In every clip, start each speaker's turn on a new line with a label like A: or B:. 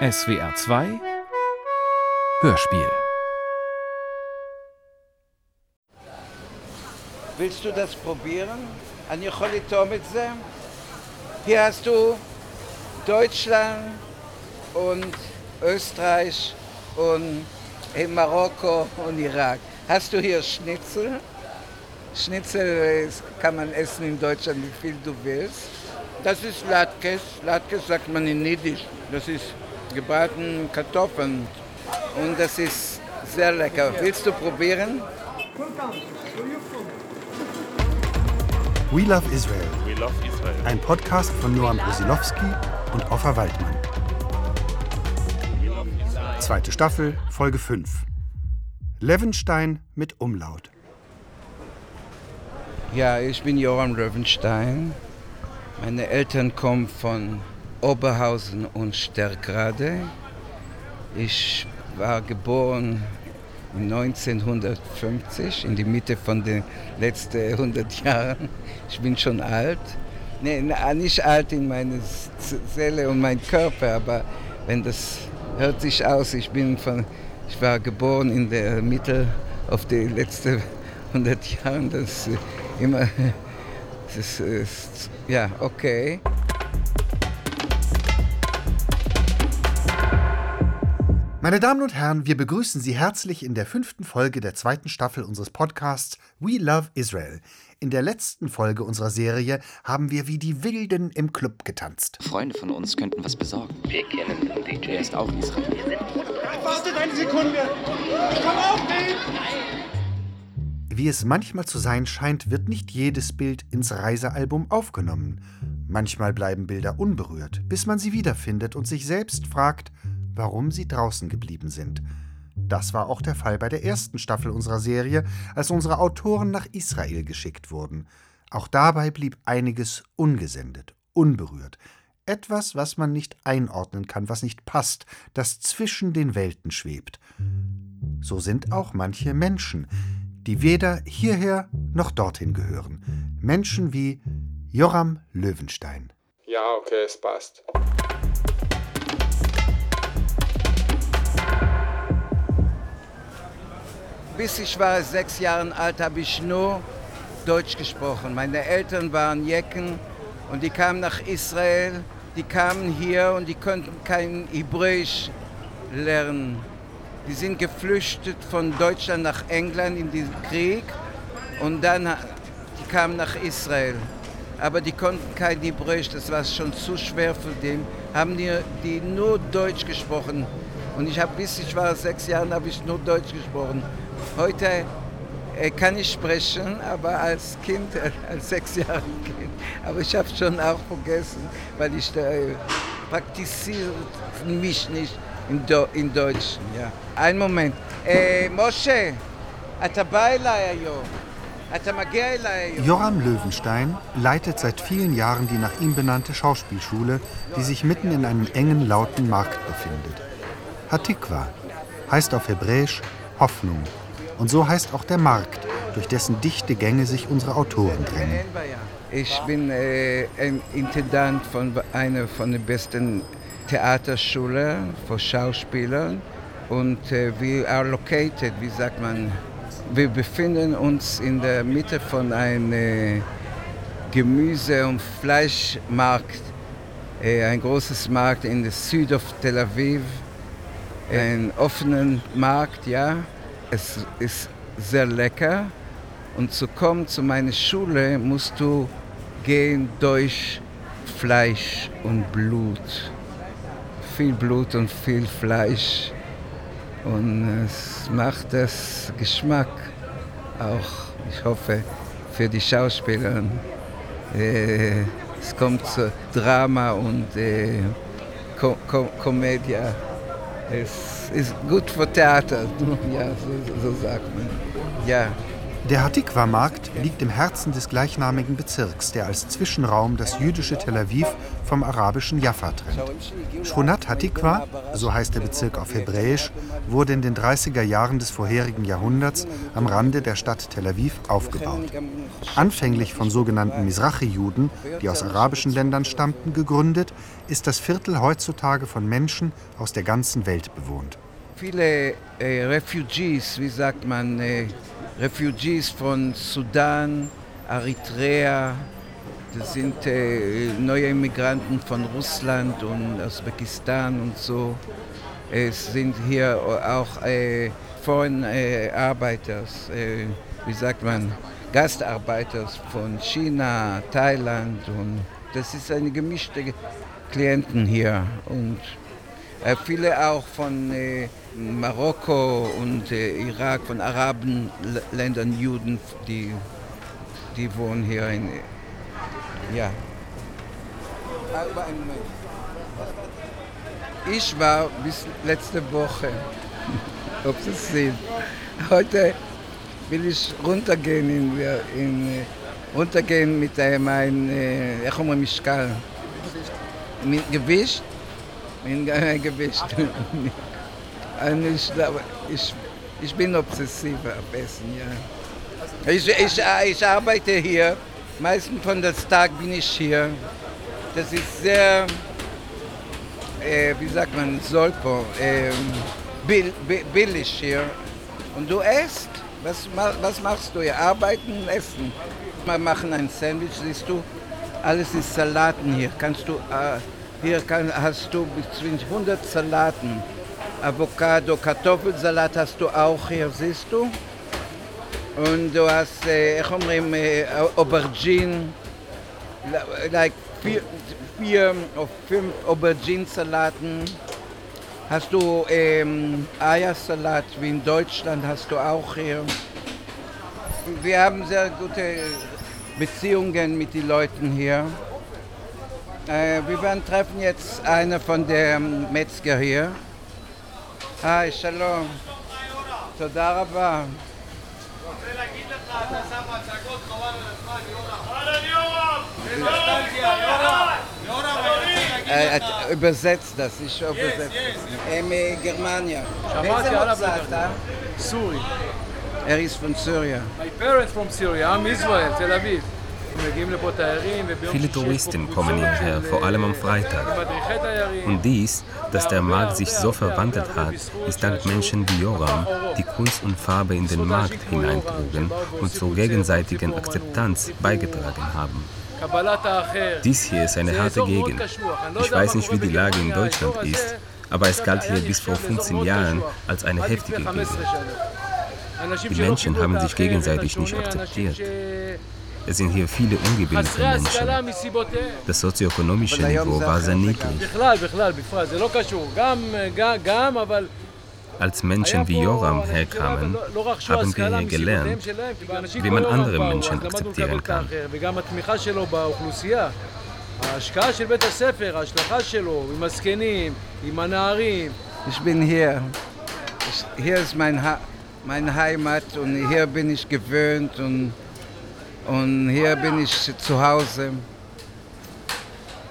A: SWR 2 Hörspiel
B: Willst du das probieren? אני יכול לטעום את זה? Hier hast du Deutschland und Österreich und in Marokko und Irak. Hast du hier Schnitzel? Schnitzel kann man essen in Deutschland, wie viel du willst. Das ist Latkes. Latkes sagt man in Niedisch. Das ist gebratene Kartoffeln. Und das ist sehr lecker. Willst du probieren?
C: We Love Israel.
D: We love Israel.
C: Ein Podcast von Noam Brusilowski und Offa Waldmann. Zweite Staffel, Folge 5. Levenstein mit Umlaut.
B: Ja, ich bin Joram Löwenstein. Meine Eltern kommen von Oberhausen und Stärkrade. Ich war geboren 1950, in die Mitte von den letzten 100 Jahren. Ich bin schon alt. Nee, nicht alt in meiner Seele und meinem Körper, aber wenn das hört sich aus, ich bin von, ich war geboren in der Mitte auf die letzten 100 Jahre. Das ist immer, das ist, ja, okay.
C: Meine Damen und Herren, wir begrüßen Sie herzlich in der fünften Folge der zweiten Staffel unseres Podcasts We Love Israel. In der letzten Folge unserer Serie haben wir wie die Wilden im Club getanzt.
E: Freunde von uns könnten was besorgen.
F: Wir kennen den DJ.
E: Er ist auch Israel.
G: Wartet eine Sekunde! Ich komm auch nicht!
C: Wie es manchmal zu sein scheint, wird nicht jedes Bild ins Reisealbum aufgenommen. Manchmal bleiben Bilder unberührt, bis man sie wiederfindet und sich selbst fragt, warum sie draußen geblieben sind. Das war auch der Fall bei der ersten Staffel unserer Serie, als unsere Autoren nach Israel geschickt wurden. Auch dabei blieb einiges ungesendet, unberührt. Etwas, was man nicht einordnen kann, was nicht passt, das zwischen den Welten schwebt. So sind auch manche Menschen, die weder hierher noch dorthin gehören. Menschen wie Joram Löwenstein.
H: Ja, okay, es passt.
B: Bis ich war sechs Jahre alt, habe ich nur Deutsch gesprochen. Meine Eltern waren Jecken und die kamen nach Israel. Die kamen hier und die konnten kein Hebräisch lernen. Die sind geflüchtet von Deutschland nach England in den Krieg und dann die kamen nach Israel. Aber die konnten kein Hebräisch, das war schon zu schwer für die. Haben die, die nur Deutsch gesprochen. Und ich habe bis ich war sechs Jahre, habe ich nur Deutsch gesprochen. Heute äh, kann ich sprechen, aber als Kind, äh, als sechs Jahre Kind. Aber ich habe schon auch vergessen, weil ich äh, praktiziere mich nicht in, Do in Deutsch. Ja. Ein Moment. אה, משה, אתה בא אליי היום. אתה מגיע אליי היום.
C: Joram Löwenstein leitet seit vielen Jahren die nach ihm benannte Schauspielschule, die sich mitten in einem engen, lauten Markt befindet. Hatikwa heißt auf Hebräisch Hoffnung. und so heißt auch der Markt, durch dessen dichte Gänge sich unsere Autoren drängen.
B: Ich bin äh, ein Intendant von einer von den besten Theaterschulen für Schauspieler und äh, wir are located, wie sagt man, wir befinden uns in der Mitte von einem äh, Gemüse- und Fleischmarkt, äh, ein großes Markt in der Süd of Tel Aviv, ein offener Markt, ja. Es ist sehr lecker und zu kommen zu meiner Schule musst du gehen durch Fleisch und Blut. Viel Blut und viel Fleisch. Und es macht das Geschmack auch, ich hoffe, für die Schauspieler. Äh, es kommt zu Drama und äh, Ko Ko Komödie. Es ist gut für Theater, ja, so, so sagt man. Ja.
C: Der Hatikwa-Markt liegt im Herzen des gleichnamigen Bezirks, der als Zwischenraum das jüdische Tel Aviv vom arabischen Jaffa trennt. Shkunat Hatikwa, so heißt der Bezirk auf Hebräisch, wurde in den 30er Jahren des vorherigen Jahrhunderts am Rande der Stadt Tel Aviv aufgebaut. Anfänglich von sogenannten Mizrachi-Juden, die aus arabischen Ländern stammten, gegründet, ist das Viertel heutzutage von Menschen aus der ganzen Welt bewohnt.
B: Viele äh, Refugees, wie sagt man, äh, Refugees von Sudan, Eritrea, das sind äh, neue Immigranten von Russland und Usbekistan und so. Es sind hier auch äh, Foreign äh, äh, wie sagt man, Gastarbeiter von China, Thailand und das ist eine gemischte Klienten hier und viele auch von äh, Marokko und äh, Irak, von Arabenländern, Juden, die, die wohnen hier in. Ja. Aber ein Moment. Ich war bis letzte Woche, ob Sie es sehen. Heute will ich runtergehen, in, in, runtergehen mit meinem, איך אומרים, משקל? Gewicht? Gewicht. Und ich, ich, ich bin obsessiv am besten, ja. Ich, ich, ich arbeite hier. Meistens von des Tag bin ich hier. Das ist sehr, äh, wie sagt man, Solpo, äh, bill, billig hier. Und du isst? Was, was machst du hier? Arbeiten, essen. Wir machen ein Sandwich, siehst du? Alles ist Salaten hier. Kannst du, äh, hier kann, hast du bis zu 100 Salaten. Avocado, Kartoffelsalat hast du auch hier, siehst du? Und du hast, äh, איך אומרים, Aubergine, like vier, vier oder fünf Aubergine-Salaten. Hast du ähm, Eiersalat, wie in Deutschland hast du auch hier. Wir haben sehr gute Beziehungen mit den Leuten hier. Äh, wir werden treffen jetzt einer von den Metzger hier. היי, שלום. תודה רבה. רוצה להגיד לך, אתה שם הצגות חבל על הזמן, יורם. übersetzt das, ich übersetze. גרמניה.
D: שמעתי עליו אתה? סורי.
B: Er ist von Syrien.
D: My parents from Syria, I'm Israel, Tel Aviv.
F: Viele Touristen kommen hierher, vor allem am Freitag. Und dies, dass der Markt sich so verwandelt hat, ist dank Menschen wie Joram, die Kunst und Farbe in den Markt hineintrugen und zur gegenseitigen Akzeptanz beigetragen haben. Dies hier ist eine harte Gegend. Ich weiß nicht, wie die Lage in Deutschland ist, aber es galt hier bis vor 15 Jahren als eine heftige Gegend. Die Menschen haben sich gegenseitig nicht akzeptiert. Es sind hier viele ungebildete Menschen. Das sozioökonomische Niveau war sehr niedrig. Als Menschen wie Joram herkamen, haben wir hier gelernt, wie man andere Menschen akzeptieren kann.
B: Ich bin hier. Hier ist mein, ha meine Heimat und hier bin ich gewöhnt und und hier bin ich zu Hause.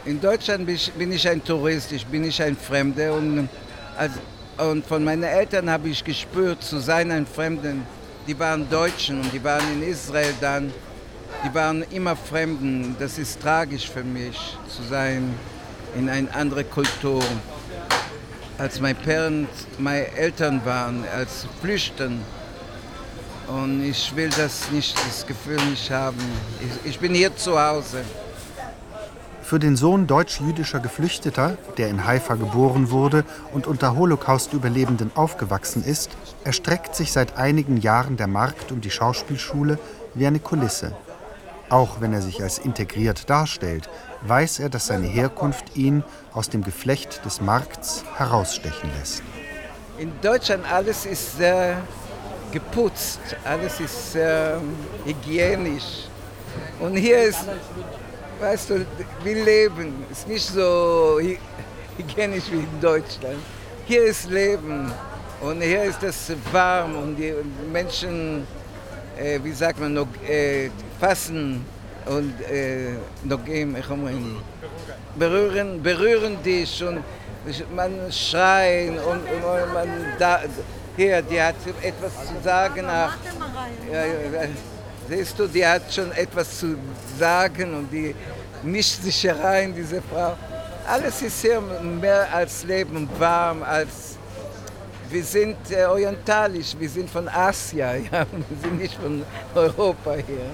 B: In Deutschland bin ich ein Tourist, ich bin nicht ein Fremder. Und, und von meinen Eltern habe ich gespürt, zu sein ein Fremder. Die waren Deutschen und die waren in Israel dann. Die waren immer Fremden. Das ist tragisch für mich, zu sein in einer anderen Kultur. Als meine, Parents, meine Eltern waren, als Flüchten und ich will das nicht, das Gefühl nicht haben. Ich, ich bin hier zu Hause.
C: Für den Sohn deutsch-jüdischer Geflüchteter, der in Haifa geboren wurde und unter Holocaust-Überlebenden aufgewachsen ist, erstreckt sich seit einigen Jahren der Markt und die Schauspielschule wie eine Kulisse. Auch wenn er sich als integriert darstellt, weiß er, dass seine Herkunft ihn aus dem Geflecht des Markts herausstechen lässt.
B: In Deutschland alles ist sehr geputzt, alles ist äh, hygienisch. Und hier ist, weißt du, wir leben, ist nicht so hygienisch wie in Deutschland. Hier ist Leben. Und hier ist es warm. Und die Menschen äh, wie sagt man, noch, äh, fassen und äh, geben, ich berühren, berühren dich und man schreien und, und man da, hier, die hat etwas zu sagen. Ach, ja, ja, siehst du, die hat schon etwas zu sagen und die mischt sich herein, diese Frau. Alles ist hier mehr als Leben, warm, als wir sind äh, orientalisch, wir sind von Asien, ja, wir sind nicht von Europa hier.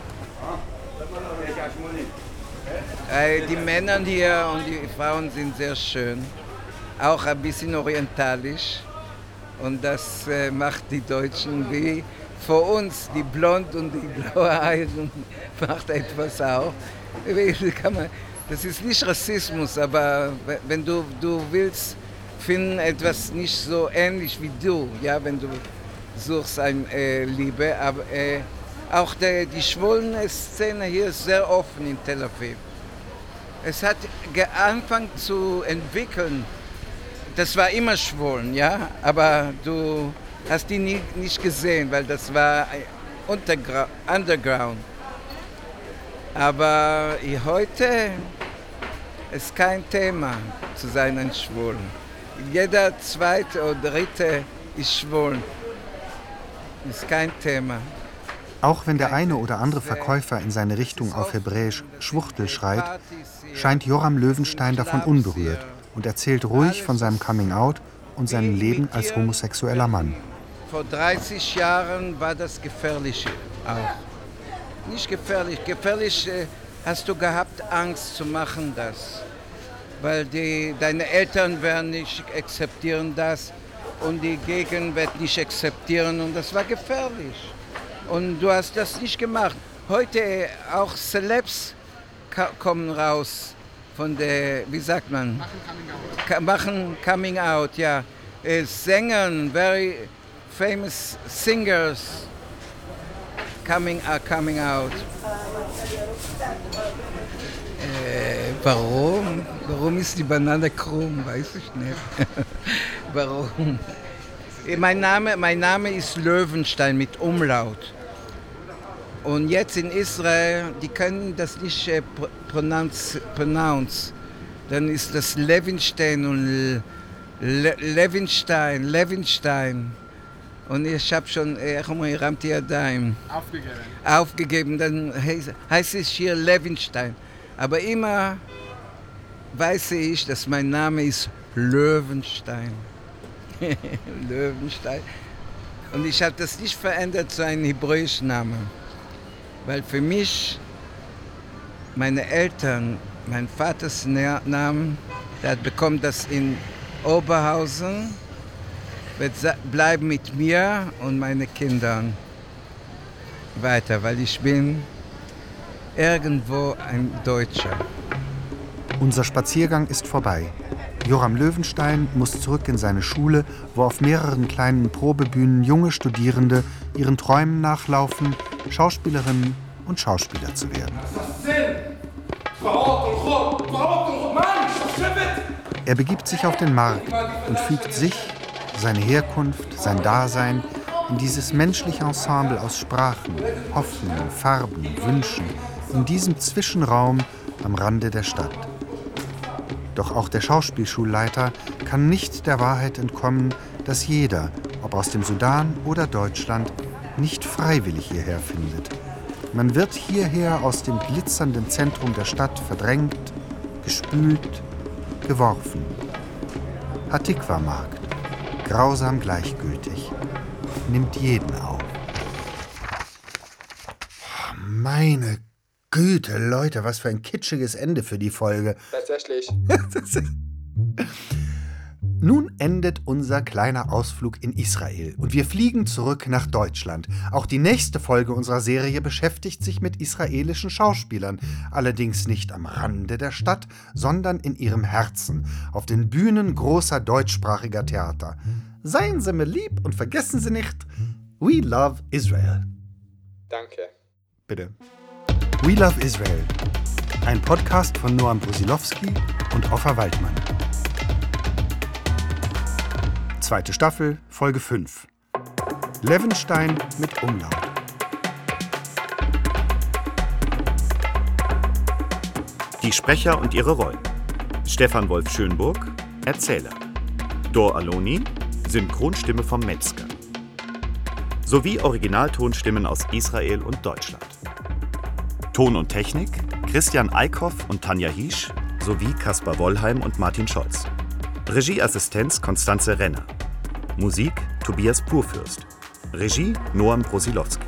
B: Äh, die Männer hier und die Frauen sind sehr schön, auch ein bisschen orientalisch. Und das äh, macht die Deutschen wie vor uns, die blond und die blaue Augen, macht etwas auch. Das ist nicht Rassismus, aber wenn du, du willst finden etwas nicht so ähnlich wie du, ja, wenn du suchst eine äh, Liebe, aber äh, auch der, die schwulene Szene hier ist sehr offen in Tel Aviv. Es hat angefangen zu entwickeln. Das war immer schwulen, ja, aber du hast die nie, nicht gesehen, weil das war Underground. Aber heute ist kein Thema zu sein ein Schwulen. Jeder zweite oder dritte ist schwul. Ist kein Thema.
C: Auch wenn der eine oder andere Verkäufer in seine Richtung auf Hebräisch Schwuchtel schreit, scheint Joram Löwenstein davon unberührt und erzählt ruhig von seinem Coming-out und seinem Leben als homosexueller Mann.
B: Vor 30 Jahren war das gefährlich auch. Nicht gefährlich. Gefährlich äh, hast du gehabt, Angst zu machen das. Weil die, deine Eltern werden nicht akzeptieren das und die Gegend wird nicht akzeptieren und das war gefährlich. Und du hast das nicht gemacht. Heute auch Celebs kommen raus von der, wie sagt man? Machen Coming Out. Machen Coming Out, ja. Äh, Sängern, very famous singers coming, are coming out. Äh, warum? Warum ist die Banane krumm? Weiß ich nicht. warum? Äh, mein Name, mein Name ist Löwenstein mit Umlaut. Und jetzt in Israel, die können das nicht äh, pronounce, pronounce. Dann ist das Levinstein und Le Levinstein, Levinstein. Und ich habe schon, איך אומרים, הרמתי ידיים. Aufgegeben. Aufgegeben, dann heißt es hier Levinstein. Aber immer weiß ich, dass mein Name ist Löwenstein. Löwenstein. Und ich habe das nicht verändert zu einem hebräischen Namen. Weil für mich, meine Eltern, mein Vaters Namen, der hat bekommen das in Oberhausen, wird bleiben mit mir und meinen Kindern weiter, weil ich bin irgendwo ein Deutscher.
C: Unser Spaziergang ist vorbei. Joram Löwenstein muss zurück in seine Schule, wo auf mehreren kleinen Probebühnen junge Studierende ihren Träumen nachlaufen Schauspielerinnen und Schauspieler zu werden. Er begibt sich auf den Markt und fügt sich, seine Herkunft, sein Dasein in dieses menschliche Ensemble aus Sprachen, Hoffnungen, Farben, Wünschen, in diesem Zwischenraum am Rande der Stadt. Doch auch der Schauspielschulleiter kann nicht der Wahrheit entkommen, dass jeder, ob aus dem Sudan oder Deutschland, nicht freiwillig hierher findet. Man wird hierher aus dem glitzernden Zentrum der Stadt verdrängt, gespült, geworfen. Hatikwa-Markt, grausam gleichgültig, nimmt jeden auf. Meine Güte, Leute, was für ein kitschiges Ende für die Folge.
H: Tatsächlich.
C: Nun endet unser kleiner Ausflug in Israel und wir fliegen zurück nach Deutschland. Auch die nächste Folge unserer Serie beschäftigt sich mit israelischen Schauspielern, allerdings nicht am Rande der Stadt, sondern in ihrem Herzen, auf den Bühnen großer deutschsprachiger Theater. Seien Sie mir lieb und vergessen Sie nicht, We Love Israel.
H: Danke.
C: Bitte. We Love Israel. Ein Podcast von Noam Brusilowski und Offa Waldmann. Zweite Staffel, Folge 5. Levenstein mit Umlaut.
I: Die Sprecher und ihre Rollen. Stefan Wolf Schönburg, Erzähler. Dor Aloni, Synchronstimme vom Metzger. Sowie Originaltonstimmen aus Israel und Deutschland. Ton und Technik Christian Eickhoff und Tanja Hiesch sowie Kaspar Wollheim und Martin Scholz. Regieassistenz Konstanze Renner. Musik Tobias Purfürst. Regie Noam Prosilowski.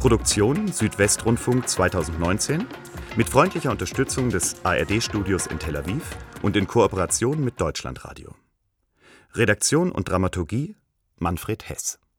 I: Produktion Südwestrundfunk 2019 mit freundlicher Unterstützung des ARD-Studios in Tel Aviv und in Kooperation mit Deutschlandradio. Redaktion und Dramaturgie Manfred Hess